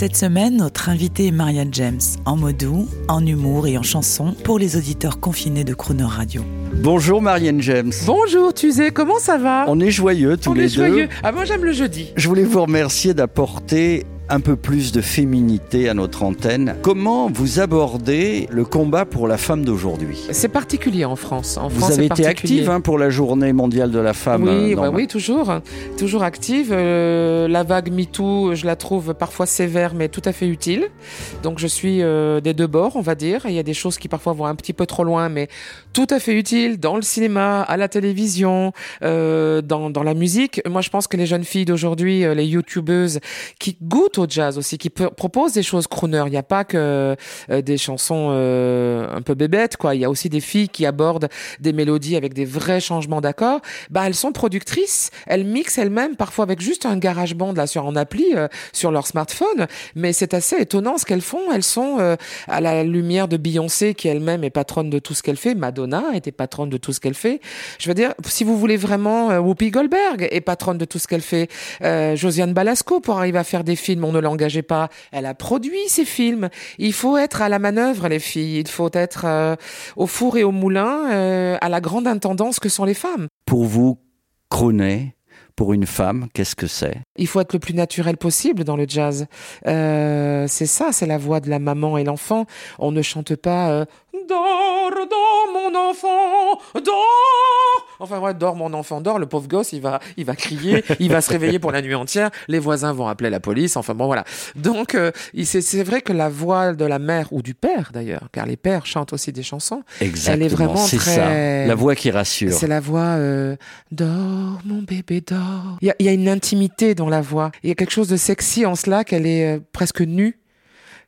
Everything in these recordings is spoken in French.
Cette semaine, notre invité est Marianne James, en mot doux, en humour et en chanson pour les auditeurs confinés de Croner Radio. Bonjour Marianne James. Bonjour Tuzé, comment ça va? On est joyeux tous On les est joyeux. Ah moi j'aime le jeudi. Je voulais vous remercier d'apporter un peu plus de féminité à notre antenne. Comment vous abordez le combat pour la femme d'aujourd'hui? C'est particulier en France. En Vous France, avez été active hein, pour la journée mondiale de la femme. Oui, euh, bah oui, toujours, toujours active. Euh, la vague MeToo, je la trouve parfois sévère, mais tout à fait utile. Donc je suis euh, des deux bords, on va dire. Il y a des choses qui parfois vont un petit peu trop loin, mais tout à fait utiles dans le cinéma, à la télévision, dans, dans la musique. Moi, je pense que les jeunes filles d'aujourd'hui, les youtubeuses, qui goûtent au jazz aussi, qui p- proposent des choses crooner. Il n'y a pas que euh, des chansons euh, un peu bébêtes, quoi. Il y a aussi des filles qui abordent des mélodies avec des vrais changements d'accords. Bah, elles sont productrices. Elles mixent elles-mêmes, parfois avec juste un garage band là sur en appli, euh, sur leur smartphone. Mais c'est assez étonnant ce qu'elles font. Elles sont euh, à la lumière de Beyoncé, qui elle-même est patronne de tout ce qu'elle fait. Madonna était patronne de tout ce qu'elle fait. Je veux dire, si vous voulez vraiment, euh, Whoopi Goldberg est patronne de tout ce qu'elle fait. Euh, Josiane Balasco, pour arriver à faire des films, on ne l'engageait pas. Elle a produit ces films. Il faut être à la manœuvre, les filles. Il faut être euh, au four et au moulin, euh, à la grande intendance que sont les femmes. Pour vous, crooner, pour une femme, qu'est-ce que c'est? Il faut être le plus naturel possible dans le jazz. Euh, c'est ça, c'est la voix de la maman et l'enfant. On ne chante pas euh, Dors, dors mon enfant, dors. Enfin ouais, dors mon enfant, dors. Le pauvre gosse, il va, il va crier, il va se réveiller pour la nuit entière. Les voisins vont appeler la police. Enfin bon voilà. Donc euh, c'est vrai que la voix de la mère ou du père d'ailleurs, car les pères chantent aussi des chansons. Exactement, vraiment c'est très- ça. La voix qui rassure. C'est la voix euh, Dors, mon bébé, dors. Il y, y a une intimité dans la voix. Il y a quelque chose de sexy en cela qu'elle est euh, presque nue.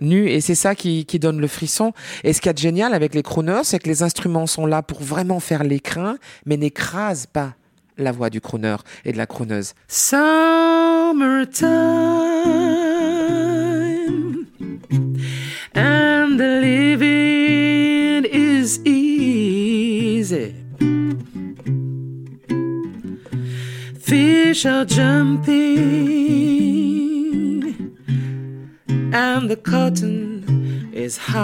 Nue, et c'est ça qui, qui donne le frisson. Et ce qu'il y a de génial avec les crooners, c'est que les instruments sont là pour vraiment faire l'écrin, mais n'écrasent pas la voix du crooner et de la crooneuse. Summertime and the living is easy. Fish are jumping and the cotton is high.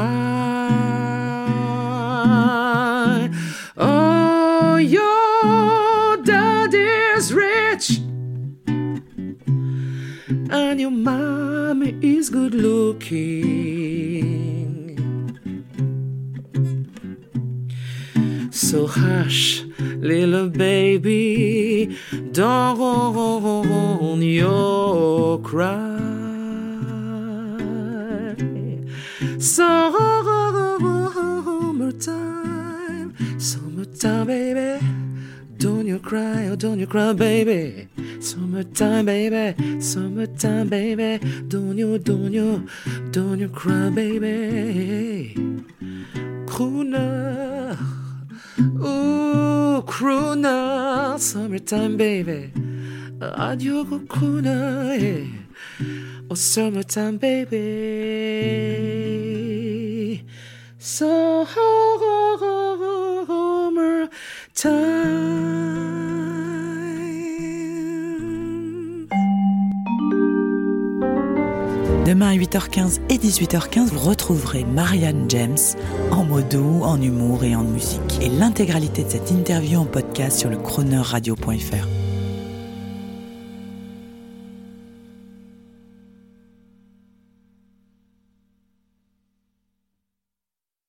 Oh, your daddy's rich and your mommy is good looking. So hush, little baby, don't you cry. Summertime, summertime, baby. Don't you cry, oh, don't you cry, baby. Summertime, baby, summertime, baby. Don't you, don't you, don't you cry, baby. Crooner. Ooh, crooner, summertime baby. Adieu, crooner, yeah. Oh, summertime baby. Demain à 8h15 et 18h15, vous retrouverez Marianne James en mots doux, en humour et en musique. Et l'intégralité de cette interview en podcast sur le chroneurradio.fr.